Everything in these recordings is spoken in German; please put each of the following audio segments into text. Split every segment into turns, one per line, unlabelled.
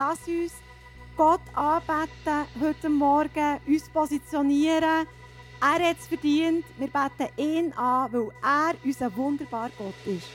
Lass uns Gott anbeten heute Morgen, uns positionieren. Er hat es verdient. Wir beten ihn an, weil er unser wunderbarer Gott ist.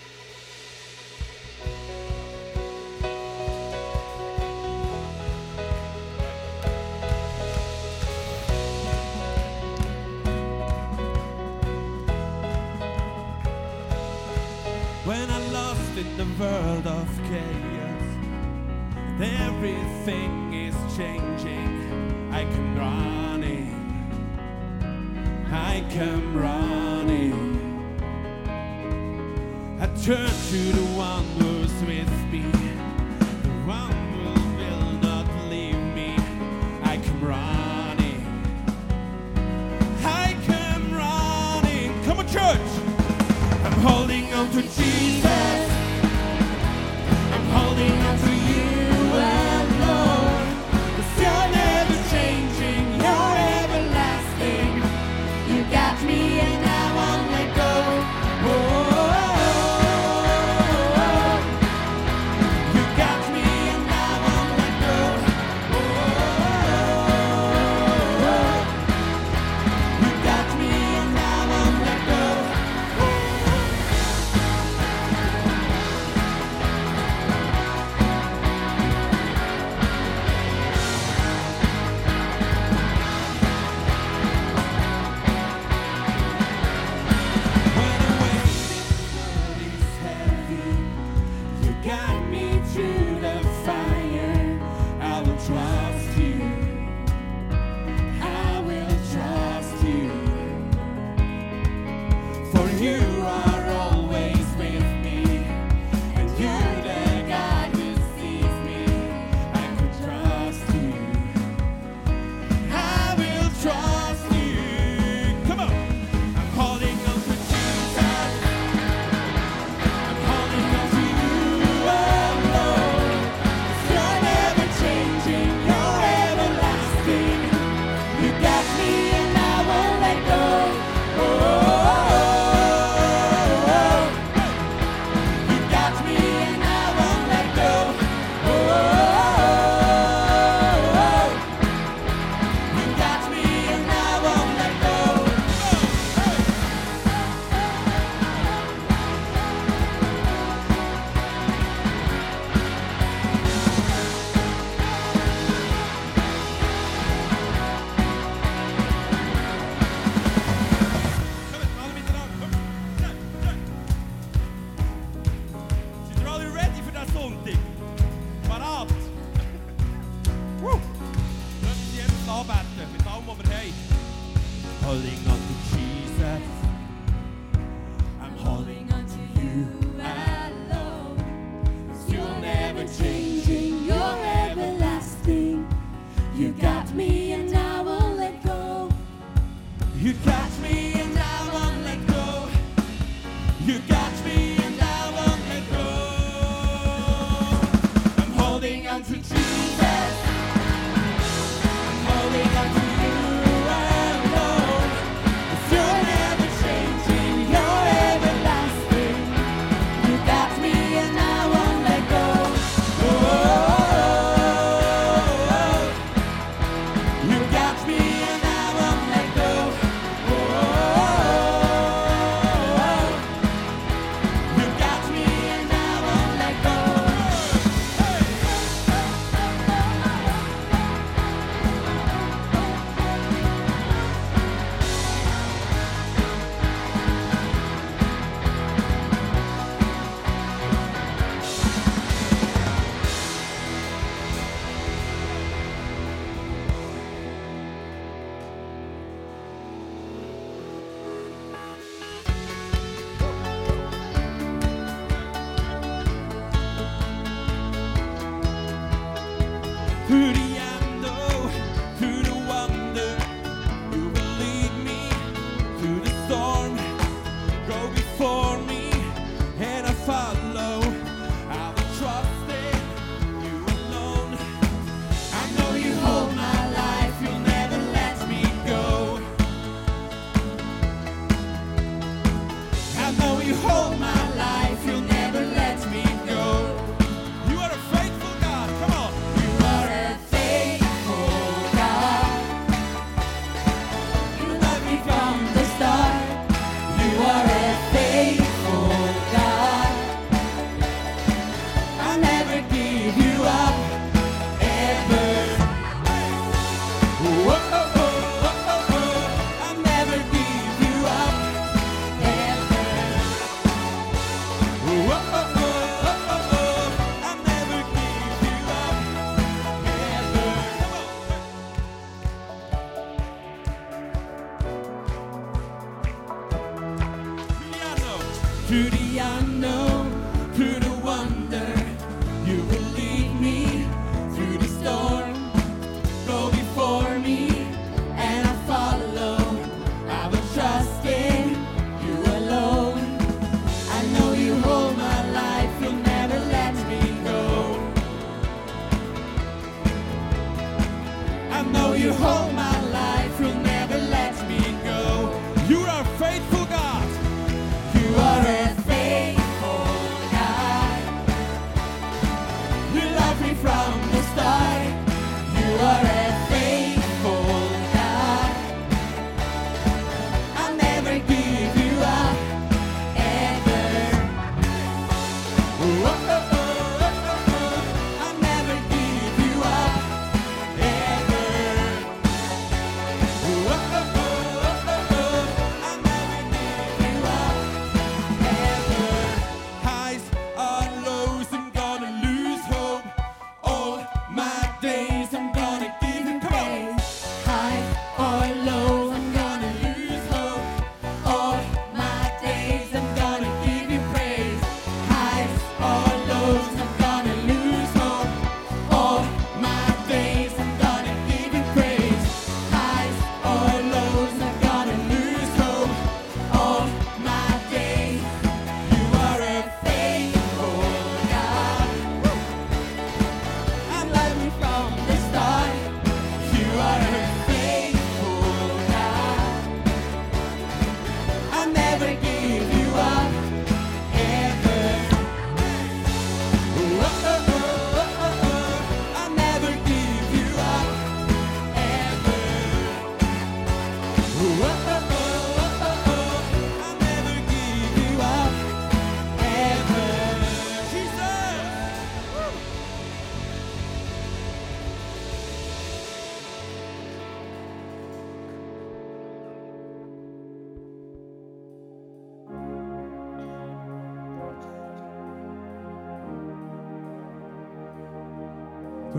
turn to the holding.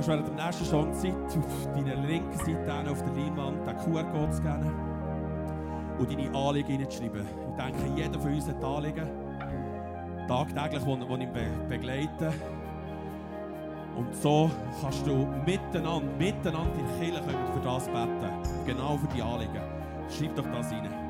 hast während dem nächsten Song Zeit, auf deiner linken Seite auf der Leinwand den QR-Code zu scannen und deine Anliegen hineinschreiben. Ich denke, jeder von uns hat Anliegen, tagtäglich, die ihn be begleiten. Und so kannst du miteinander, miteinander in Kirche für das beten. Genau für die Anliegen. Schreib doch das
hinein.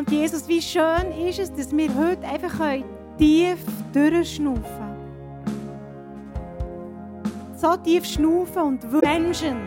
Und Jesus, wie schön ist es, dass wir heute einfach tief durchschnaufen können. So tief schnaufen und Menschen.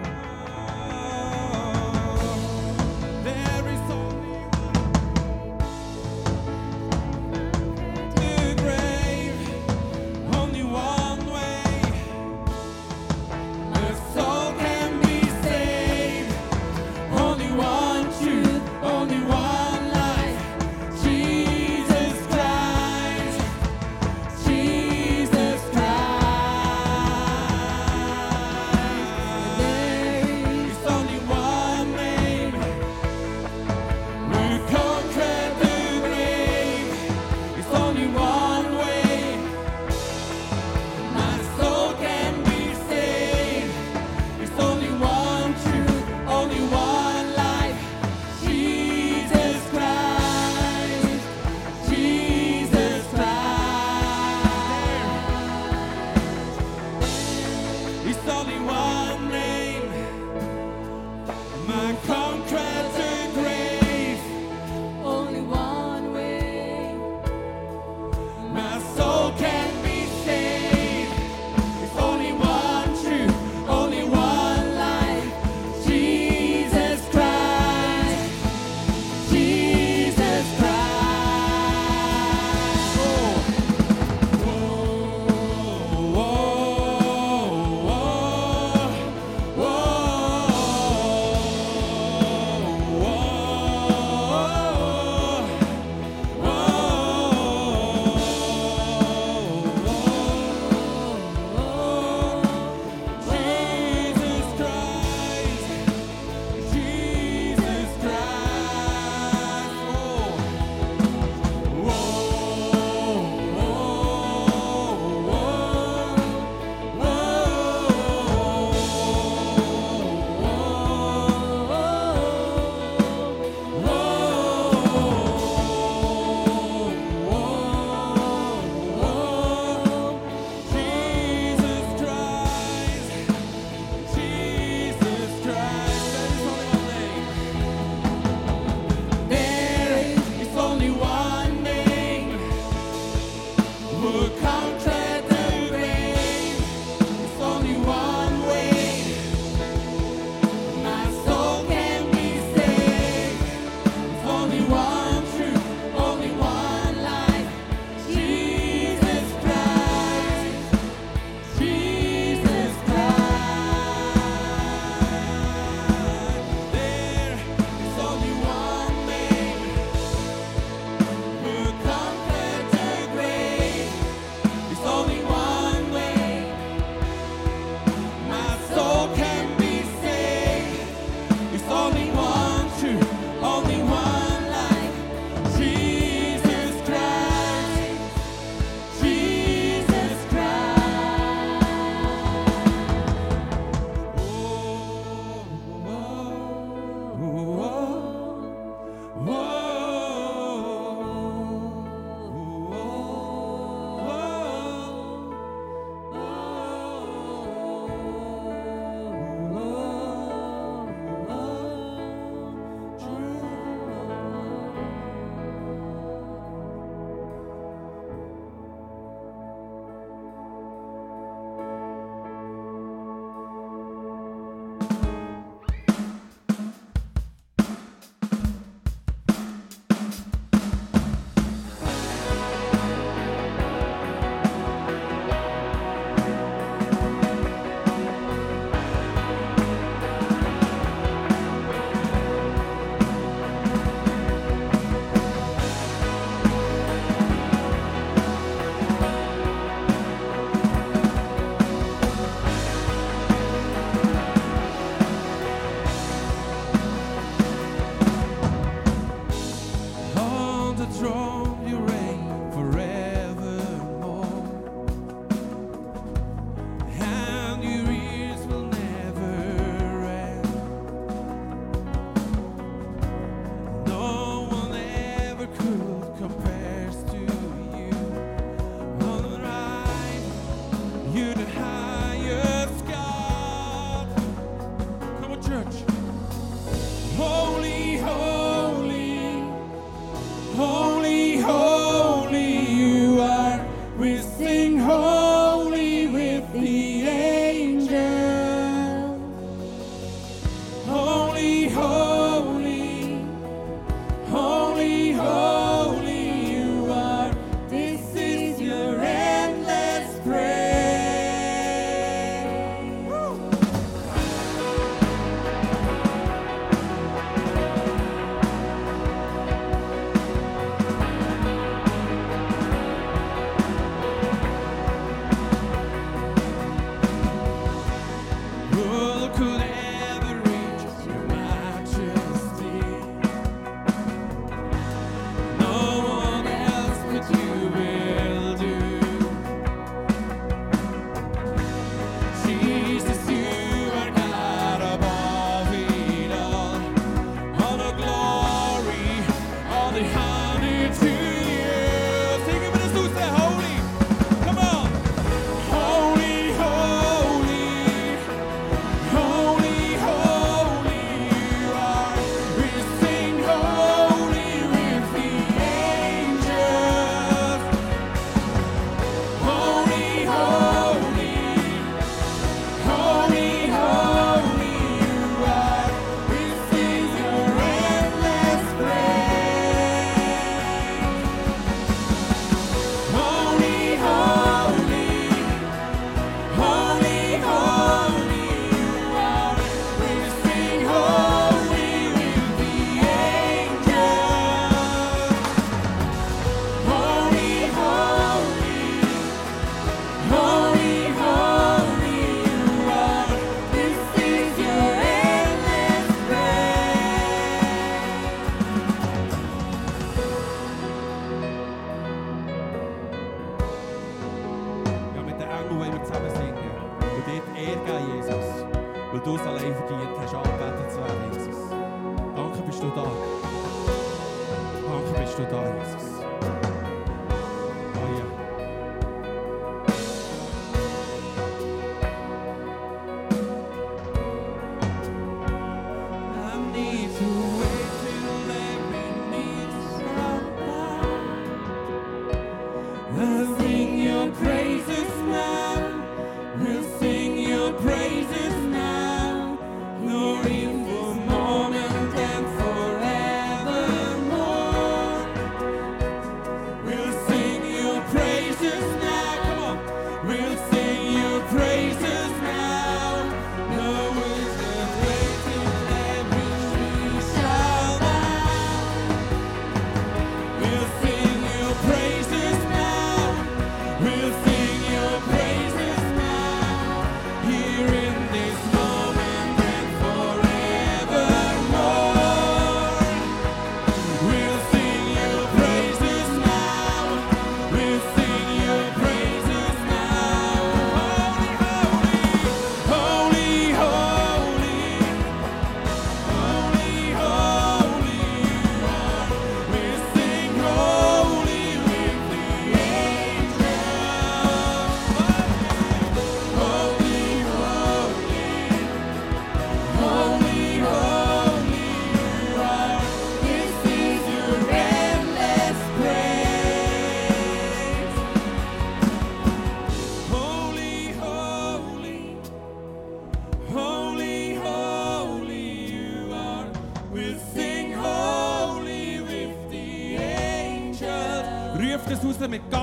cosmic God.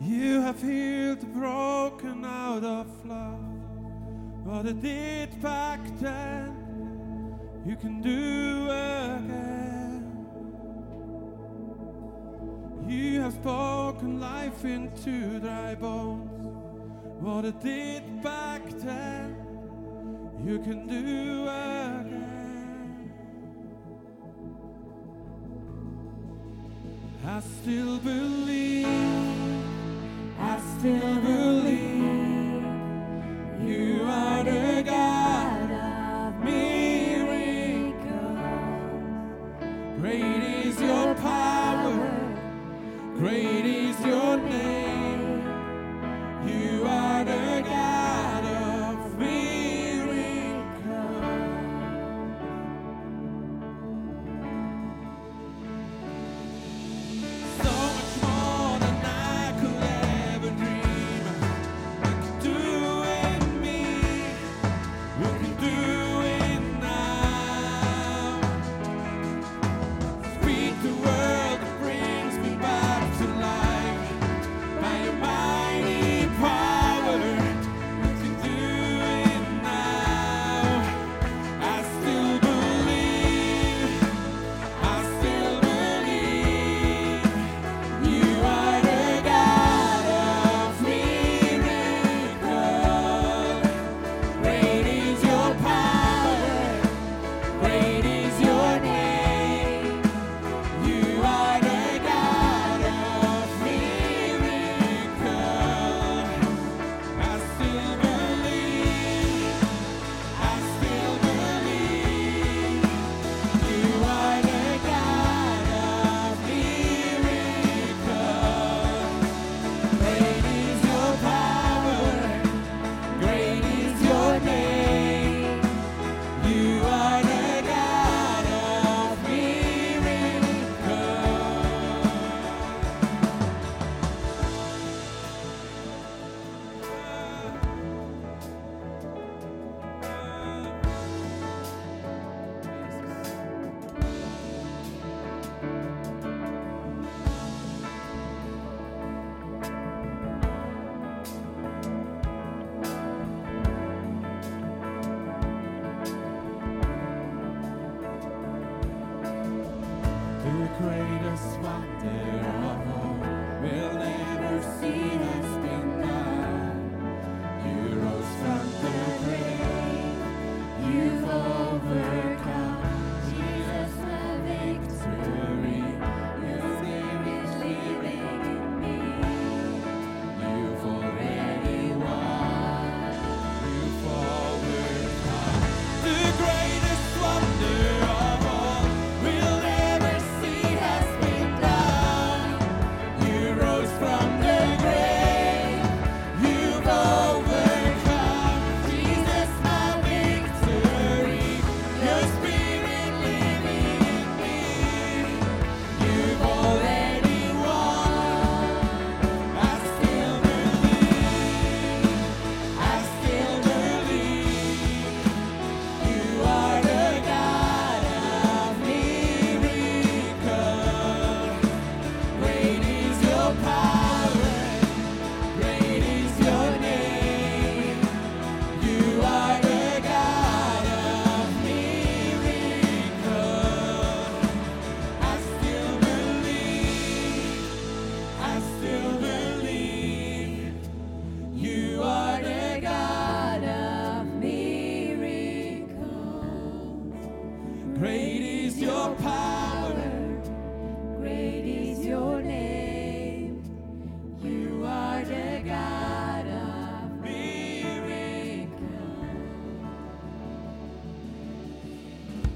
You have healed the broken out of love. What it did back then, you can do again. You have spoken life into dry bones. What it did back then you can do again. I still believe, I still believe.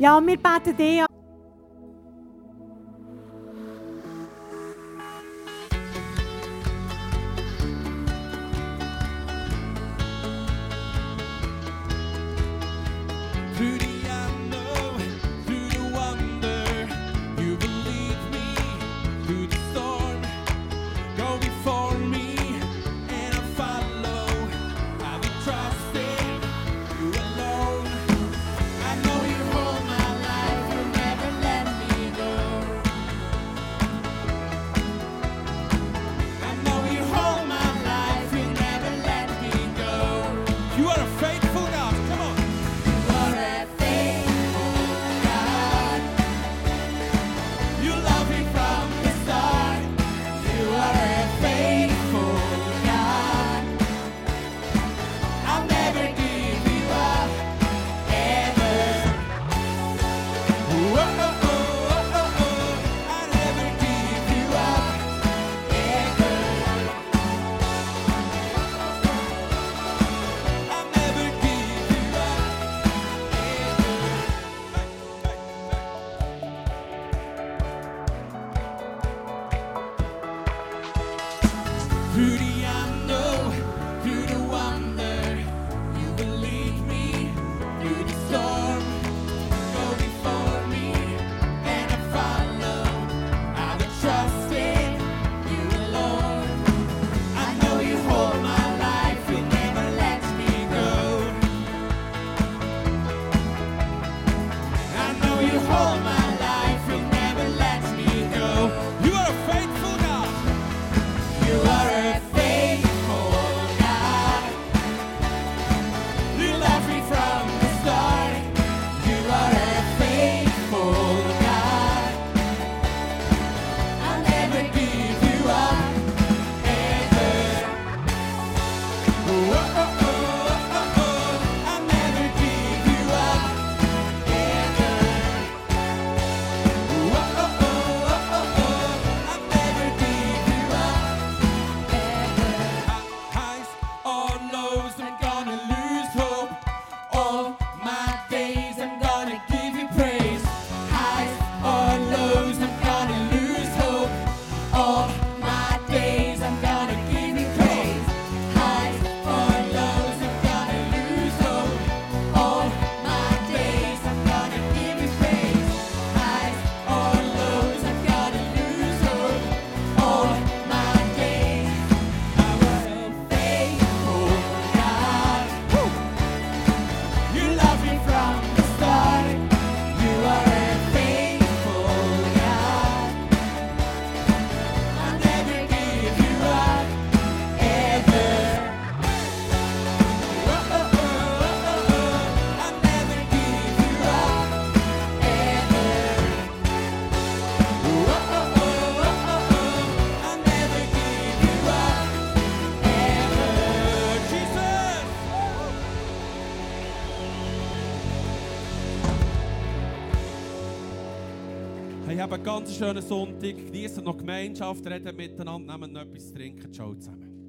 Ja, wir beten dich an. Ganz schönen Sonntag. Genießt noch Gemeinschaft, redet miteinander, nehmt noch etwas zu trinken. Ciao zusammen.